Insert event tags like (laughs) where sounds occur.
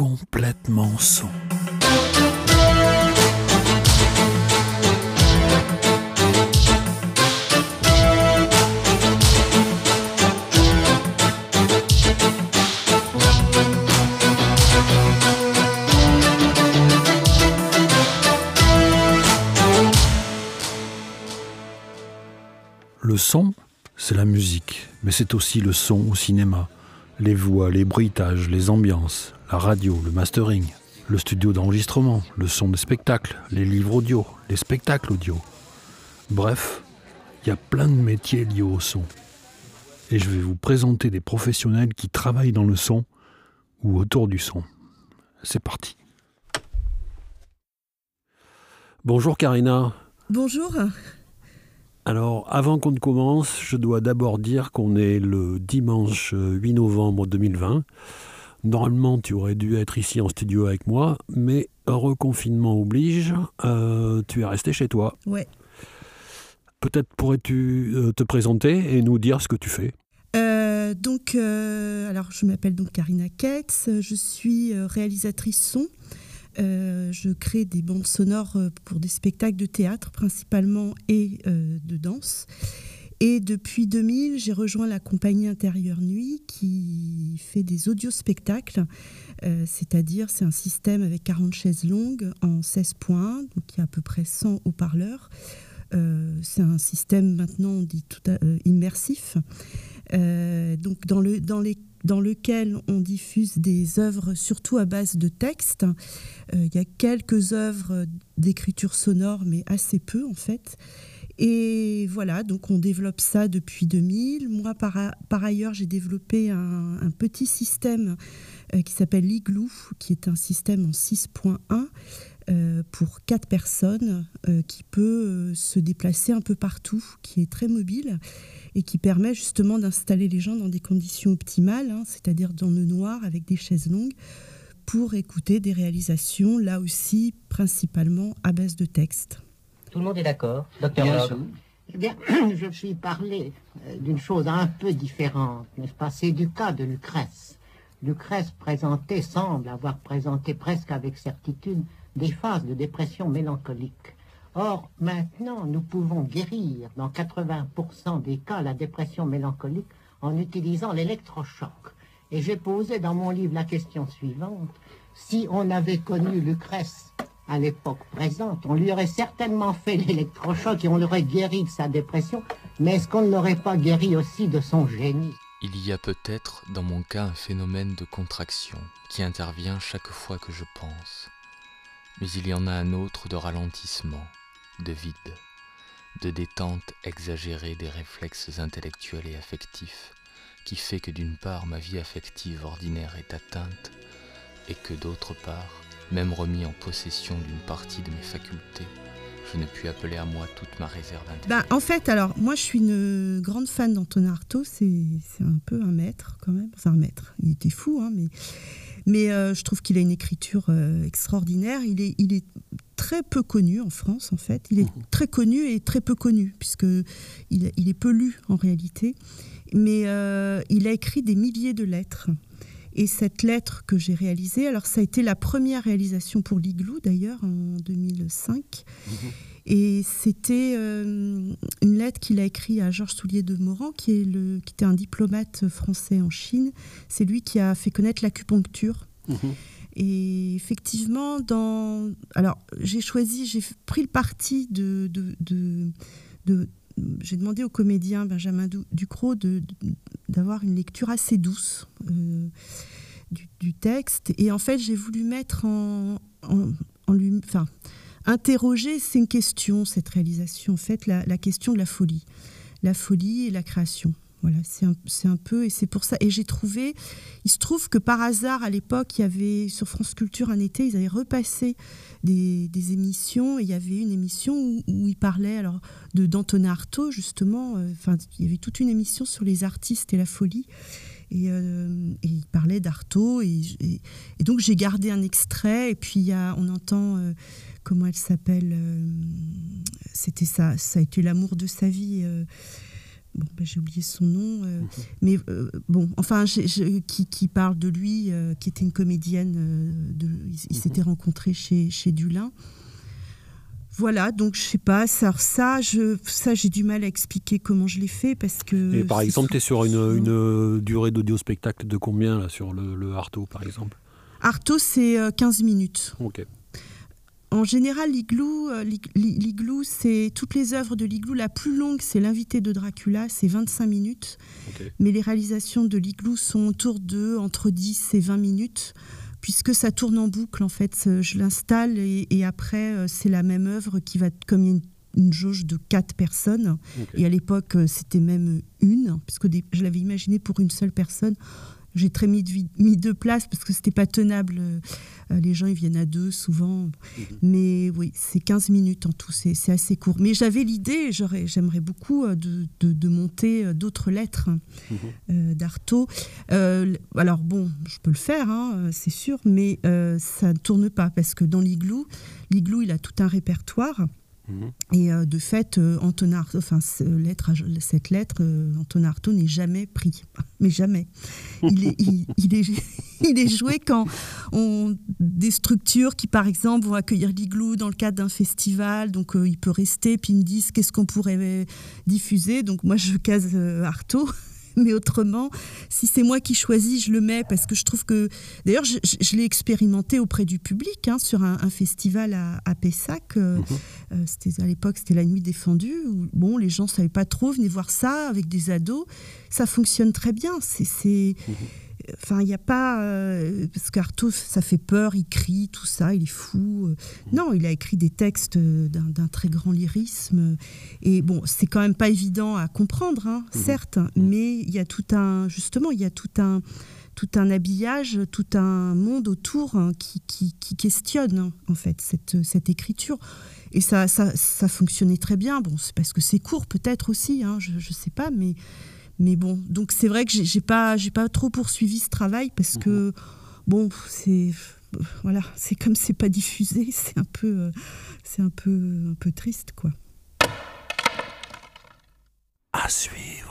complètement son. Le son, c'est la musique, mais c'est aussi le son au cinéma, les voix, les bruitages, les ambiances, la radio, le mastering, le studio d'enregistrement, le son des spectacles, les livres audio, les spectacles audio. Bref, il y a plein de métiers liés au son. Et je vais vous présenter des professionnels qui travaillent dans le son ou autour du son. C'est parti. Bonjour Karina. Bonjour. Alors, avant qu'on ne commence, je dois d'abord dire qu'on est le dimanche 8 novembre 2020. Normalement, tu aurais dû être ici en studio avec moi, mais reconfinement oblige, euh, tu es resté chez toi. Ouais. Peut-être pourrais-tu euh, te présenter et nous dire ce que tu fais Euh, donc, euh, alors je m'appelle donc Karina Ketz, je suis euh, réalisatrice son. Euh, je crée des bandes sonores euh, pour des spectacles de théâtre principalement et euh, de danse. Et depuis 2000, j'ai rejoint la compagnie Intérieure Nuit qui fait des audiospectacles, c'est-à-dire c'est un système avec 40 chaises longues en 16 points, donc il y a à peu près 100 haut-parleurs. C'est un système maintenant on dit tout à- immersif, donc dans, le, dans, les, dans lequel on diffuse des œuvres surtout à base de texte. Euh, Il y a quelques œuvres d'écriture sonore, mais assez peu en fait. Et voilà, donc on développe ça depuis 2000. Moi, par, ailleurs, j'ai développé un, un petit système euh, qui s'appelle l'Igloo, qui est un système en 6.1 euh, pour quatre personnes, euh, qui peut euh, se déplacer un peu partout, qui est très mobile et qui permet justement d'installer les gens dans des conditions optimales, hein, c'est-à-dire dans le noir avec des chaises longues, pour écouter des réalisations, là aussi principalement à base de texte. Tout le monde est d'accord Docteur Bien Log sûr. Eh bien, (clears throat) je puis parler euh, d'une chose un peu différente, n'est-ce pas? C'est du cas de Lucrèce. Lucrèce présentait, semble avoir présenté presque avec certitude des phases de dépression mélancolique. Or, maintenant, nous pouvons guérir dans 80% des cas la dépression mélancolique en utilisant l'électrochoc. Et j'ai posé dans mon livre la question suivante. Si on avait connu Lucrèce à l'époque présente, on lui aurait certainement fait l'électrochoc et on l'aurait guéri de sa dépression, mais est-ce qu'on ne l'aurait pas guéri aussi de son génie? Il y a peut-être dans mon cas un phénomène de contraction qui intervient chaque fois que je pense. Mais il y en a un autre de ralentissement, de vide, de détente exagérée des réflexes intellectuels et affectifs, qui fait que d'une part ma vie affective ordinaire est atteinte, et que d'autre part, même remis en possession d'une partie de mes facultés, je ne puis appeler à moi toute ma réserve intellectuelle. Bah, en fait, alors, moi, je suis une grande fan d'Antonin Artaud. C'est un peu un maître, quand même. Enfin, un maître. Il était fou, hein, mais, mais euh, je trouve qu'il a une écriture euh, extraordinaire. Il est, il est très peu connu en France, en fait. Il est très connu et très peu connu, puisque il, il est peu lu, en réalité. Mais euh, il a écrit des milliers de lettres. Et cette lettre que j'ai réalisée, alors ça a été la première réalisation pour l'Igloo d'ailleurs en 2005. Et c'était euh, une lettre qu'il a écrite à Georges Soulier de Morand, qui, est le, qui était un diplomate français en Chine. C'est lui qui a fait connaître l'acupuncture. Et effectivement, dans... alors j'ai choisi, j'ai pris le parti de, de, de, de- j'ai demandé au comédien Benjamin Du- Ducrot d'avoir une lecture assez douce euh, du, du texte. Et en fait, j'ai voulu mettre en, en, en lui, enfin, interroger, c'est une question, cette réalisation, en fait, la, question de la folie. La folie et la création. Voilà, c'est un, un peu, et c'est pour ça. Et j'ai trouvé, il se trouve que par hasard, à l'époque, il y avait sur France Culture un été, ils avaient repassé des, des émissions, et il y avait une émission où, où il parlait alors de d'Antonin Artaud, justement. euh, Enfin, il y avait toute une émission sur les artistes et la folie. Et, euh, et il parlait d'Artaud. Et, et- et donc, j'ai gardé un extrait, et puis il y a, on entend. euh, comment elle s'appelle euh, C'était ça, ça a été l'amour de sa vie. bon, ben, j'ai oublié son nom, euh, mhm. mais euh, bon, enfin, qui, qui, parle de lui, qui était une comédienne. de, il, mhm. s'était rencontré chez, chez Dulin. Voilà, donc je sais pas, ça, ça, je, ça j'ai du mal à expliquer comment je l'ai fait parce que. Et par exemple, tu es sur une, une durée d'audio-spectacle de combien là, sur le, le Arto par exemple? Arto, c'est 15 minutes. Ok. En général, l'Igloo, euh, c'est toutes les œuvres de l'Igloo. La plus longue, c'est l'invité de Dracula, c'est 25 minutes. Mais les réalisations de l'Igloo sont autour de entre 10 et 20 minutes, puisque ça tourne en boucle. En fait, je l'installe et, après, euh, c'est la même œuvre qui va comme une, une jauge de 4 personnes. Et à l'époque, euh, c'était même une, puisque je l'avais imaginé pour une seule personne. J'ai très mis, mis, deux places parce que c'était pas tenable. Euh, les gens, ils viennent à deux souvent. Mhm. Mais oui, c'est 15 minutes en tout, c'est assez court. Mais j'avais l'idée, j'aimerais beaucoup euh, de, de, monter euh, d'autres lettres mhm. d'Artaud. alors bon, je peux le faire, hein, c'est sûr, mais ça ne tourne pas parce que dans l'Igloo, l'Igloo, il a tout un répertoire. Mhm. Et euh, de fait, euh, enfin, cette lettre, euh, Anton Artaud n'est jamais pris. (laughs) Mais jamais. (laughs) Il est, joué quand on, des structures qui, par exemple, vont accueillir l'Igloo dans le cadre d'un festival. Donc, il peut rester, puis ils me disent qu'est-ce qu'on pourrait diffuser. Donc, moi, je case Artaud. (laughs) (laughs) mais autrement, si c'est moi qui choisis, je le mets parce que je trouve que. D'ailleurs, je, l'ai expérimenté auprès du public hein, sur un, festival à, à Pessac. Euh, mhm. euh, c'était à l'époque, c'était la nuit défendue. Où, bon, les gens savaient pas trop, venaient voir ça avec des ados. Ça fonctionne très bien. C'est. Mhm. Enfin, il n'y a pas. Euh, parce qu'Artaud, ça fait peur, il crie, tout ça, il est fou. Euh. Non, il a écrit des textes euh, d'un très grand lyrisme. Et bon, c'est quand même pas évident à comprendre, hein, mmh. certes, mmh. mais il y a tout un. Justement, il y a tout un tout un habillage, tout un monde autour hein, qui, qui, questionne hein, en fait cette, cette écriture. Et ça, ça, ça fonctionnait très bien. Bon, c'est parce que c'est court peut-être aussi, je ne sais pas, mais mais bon, donc c'est vrai que j'ai pas, j'ai pas trop poursuivi ce travail parce que, mhm. bon, c'est voilà, c'est comme c'est pas diffusé, (laughs) c'est un peu, euh, c'est un peu, un peu triste, quoi. À suivre.